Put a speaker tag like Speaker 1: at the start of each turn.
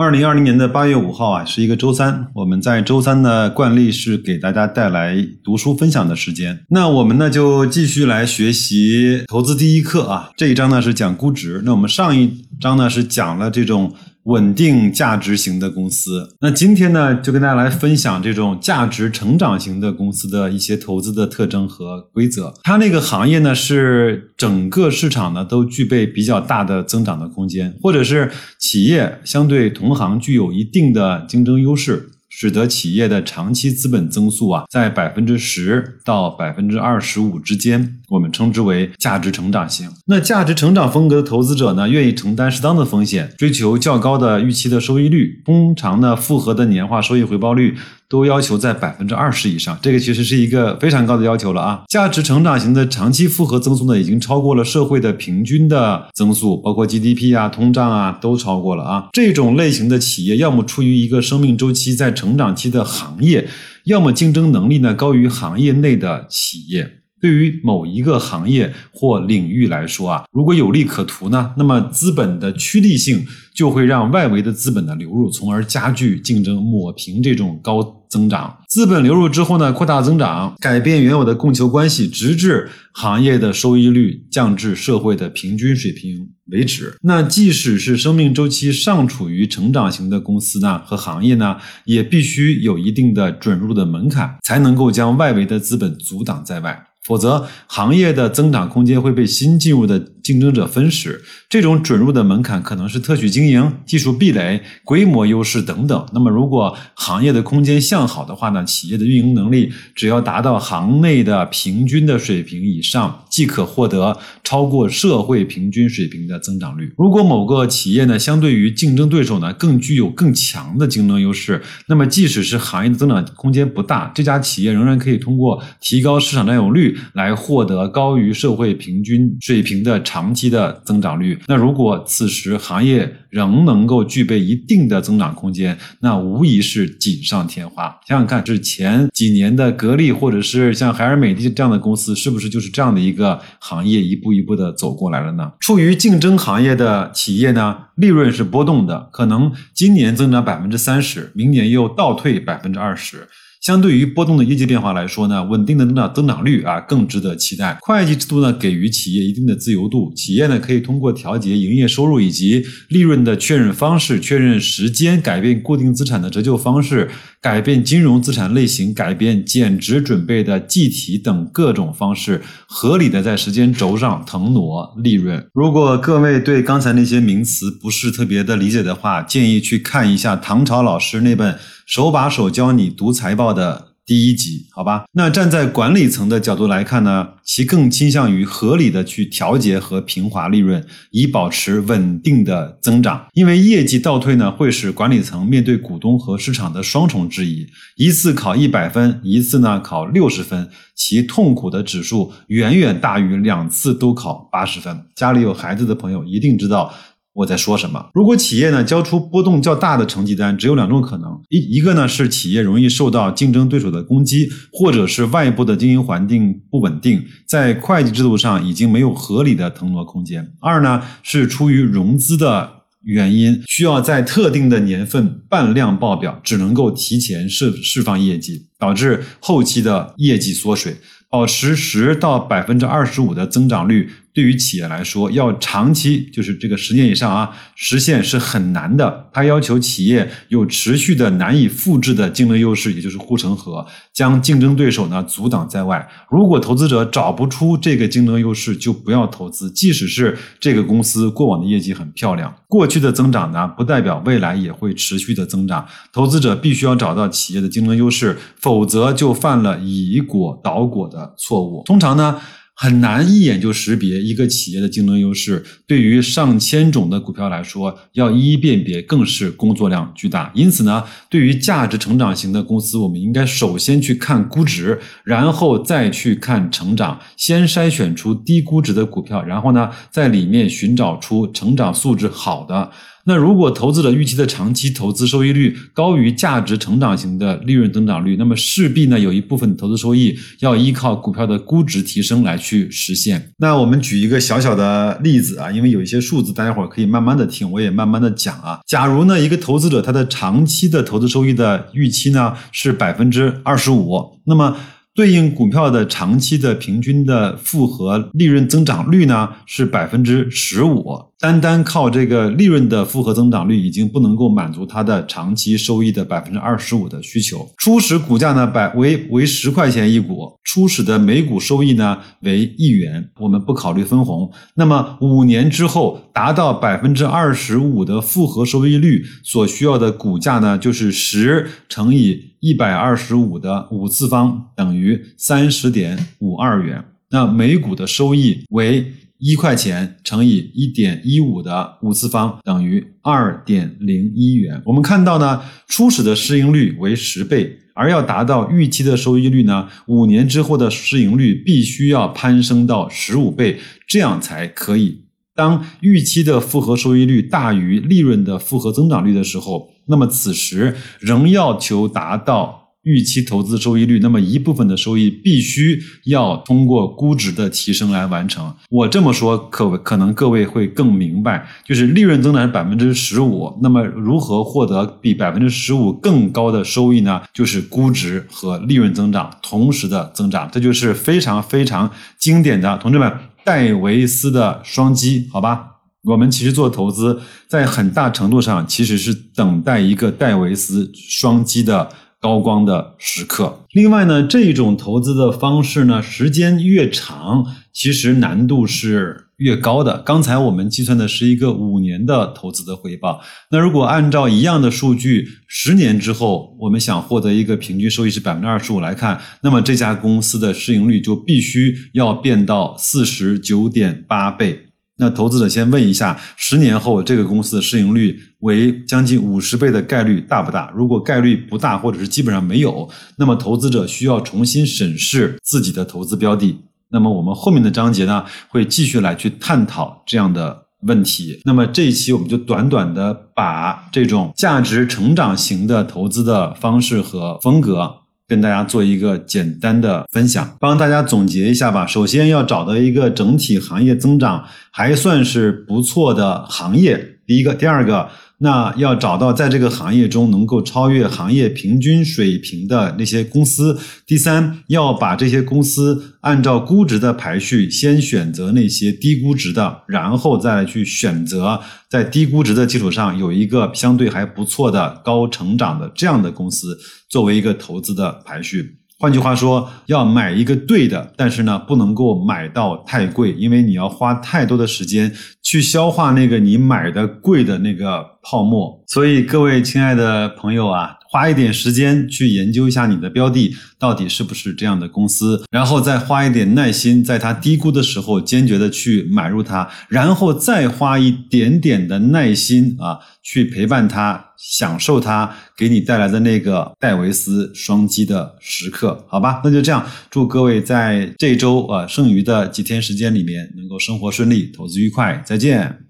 Speaker 1: 二零二零年的八月五号啊，是一个周三。我们在周三的惯例是给大家带来读书分享的时间。那我们呢就继续来学习投资第一课啊。这一章呢是讲估值。那我们上一章呢是讲了这种。稳定价值型的公司，那今天呢，就跟大家来分享这种价值成长型的公司的一些投资的特征和规则。它那个行业呢，是整个市场呢都具备比较大的增长的空间，或者是企业相对同行具有一定的竞争优势。使得企业的长期资本增速啊，在百分之十到百分之二十五之间，我们称之为价值成长型。那价值成长风格的投资者呢，愿意承担适当的风险，追求较高的预期的收益率，通常呢，复合的年化收益回报率。都要求在百分之二十以上，这个其实是一个非常高的要求了啊！价值成长型的长期复合增速呢，已经超过了社会的平均的增速，包括 GDP 啊、通胀啊都超过了啊！这种类型的企业，要么处于一个生命周期在成长期的行业，要么竞争能力呢高于行业内的企业。对于某一个行业或领域来说啊，如果有利可图呢，那么资本的趋利性就会让外围的资本的流入，从而加剧竞争，抹平这种高。增长，资本流入之后呢，扩大增长，改变原有的供求关系，直至行业的收益率降至社会的平均水平为止。那即使是生命周期尚处于成长型的公司呢，和行业呢，也必须有一定的准入的门槛，才能够将外围的资本阻挡在外。否则，行业的增长空间会被新进入的竞争者分食。这种准入的门槛可能是特许经营、技术壁垒、规模优势等等。那么，如果行业的空间向好的话呢？企业的运营能力只要达到行内的平均的水平以上，即可获得超过社会平均水平的增长率。如果某个企业呢，相对于竞争对手呢，更具有更强的竞争优势，那么即使是行业的增长空间不大，这家企业仍然可以通过提高市场占有率。来获得高于社会平均水平的长期的增长率。那如果此时行业仍能够具备一定的增长空间，那无疑是锦上添花。想想看，是前几年的格力，或者是像海尔、美的这样的公司，是不是就是这样的一个行业一步一步的走过来了呢？处于竞争行业的企业呢，利润是波动的，可能今年增长百分之三十，明年又倒退百分之二十。相对于波动的业绩变化来说呢，稳定的增长增长率啊更值得期待。会计制度呢给予企业一定的自由度，企业呢可以通过调节营业收入以及利润的确认方式、确认时间、改变固定资产的折旧方式、改变金融资产类型、改变减值准备的计提等各种方式，合理的在时间轴上腾挪利润。如果各位对刚才那些名词不是特别的理解的话，建议去看一下唐朝老师那本。手把手教你读财报的第一集，好吧？那站在管理层的角度来看呢，其更倾向于合理的去调节和平滑利润，以保持稳定的增长。因为业绩倒退呢，会使管理层面对股东和市场的双重质疑，一次考一百分，一次呢考六十分，其痛苦的指数远远大于两次都考八十分。家里有孩子的朋友一定知道。我在说什么？如果企业呢交出波动较大的成绩单，只有两种可能：一一个呢是企业容易受到竞争对手的攻击，或者是外部的经营环境不稳定，在会计制度上已经没有合理的腾挪空间；二呢是出于融资的原因，需要在特定的年份半量报表，只能够提前释释放业绩，导致后期的业绩缩水。保持十到百分之二十五的增长率。对于企业来说，要长期就是这个十年以上啊，实现是很难的。它要求企业有持续的难以复制的竞争优势，也就是护城河，将竞争对手呢阻挡在外。如果投资者找不出这个竞争优势，就不要投资。即使是这个公司过往的业绩很漂亮，过去的增长呢，不代表未来也会持续的增长。投资者必须要找到企业的竞争优势，否则就犯了以果导果的错误。通常呢。很难一眼就识别一个企业的竞争优势。对于上千种的股票来说，要一一辨别更是工作量巨大。因此呢，对于价值成长型的公司，我们应该首先去看估值，然后再去看成长。先筛选出低估值的股票，然后呢，在里面寻找出成长素质好的。那如果投资者预期的长期投资收益率高于价值成长型的利润增长率，那么势必呢有一部分投资收益要依靠股票的估值提升来去实现。那我们举一个小小的例子啊，因为有一些数字大家伙可以慢慢的听，我也慢慢的讲啊。假如呢一个投资者他的长期的投资收益的预期呢是百分之二十五，那么。对应股票的长期的平均的复合利润增长率呢是百分之十五，单单靠这个利润的复合增长率已经不能够满足它的长期收益的百分之二十五的需求。初始股价呢百为为十块钱一股，初始的每股收益呢为一元，我们不考虑分红。那么五年之后达到百分之二十五的复合收益率所需要的股价呢就是十乘以。一百二十五的五次方等于三十点五二元，那每股的收益为一块钱乘以一点一五的五次方等于二点零一元。我们看到呢，初始的市盈率为十倍，而要达到预期的收益率呢，五年之后的市盈率必须要攀升到十五倍，这样才可以。当预期的复合收益率大于利润的复合增长率的时候。那么此时仍要求达到预期投资收益率，那么一部分的收益必须要通过估值的提升来完成。我这么说可可能各位会更明白，就是利润增长是百分之十五，那么如何获得比百分之十五更高的收益呢？就是估值和利润增长同时的增长，这就是非常非常经典的，同志们戴维斯的双击，好吧？我们其实做投资，在很大程度上其实是等待一个戴维斯双击的高光的时刻。另外呢，这种投资的方式呢，时间越长，其实难度是越高的。刚才我们计算的是一个五年的投资的回报，那如果按照一样的数据，十年之后，我们想获得一个平均收益是百分之二十五来看，那么这家公司的市盈率就必须要变到四十九点八倍。那投资者先问一下，十年后这个公司的市盈率为将近五十倍的概率大不大？如果概率不大，或者是基本上没有，那么投资者需要重新审视自己的投资标的。那么我们后面的章节呢，会继续来去探讨这样的问题。那么这一期我们就短短的把这种价值成长型的投资的方式和风格。跟大家做一个简单的分享，帮大家总结一下吧。首先要找到一个整体行业增长还算是不错的行业，第一个，第二个。那要找到在这个行业中能够超越行业平均水平的那些公司。第三，要把这些公司按照估值的排序，先选择那些低估值的，然后再去选择在低估值的基础上有一个相对还不错的高成长的这样的公司作为一个投资的排序。换句话说，要买一个对的，但是呢，不能够买到太贵，因为你要花太多的时间去消化那个你买的贵的那个泡沫。所以，各位亲爱的朋友啊。花一点时间去研究一下你的标的到底是不是这样的公司，然后再花一点耐心，在它低估的时候坚决的去买入它，然后再花一点点的耐心啊，去陪伴它，享受它给你带来的那个戴维斯双击的时刻，好吧？那就这样，祝各位在这周啊剩余的几天时间里面能够生活顺利，投资愉快，再见。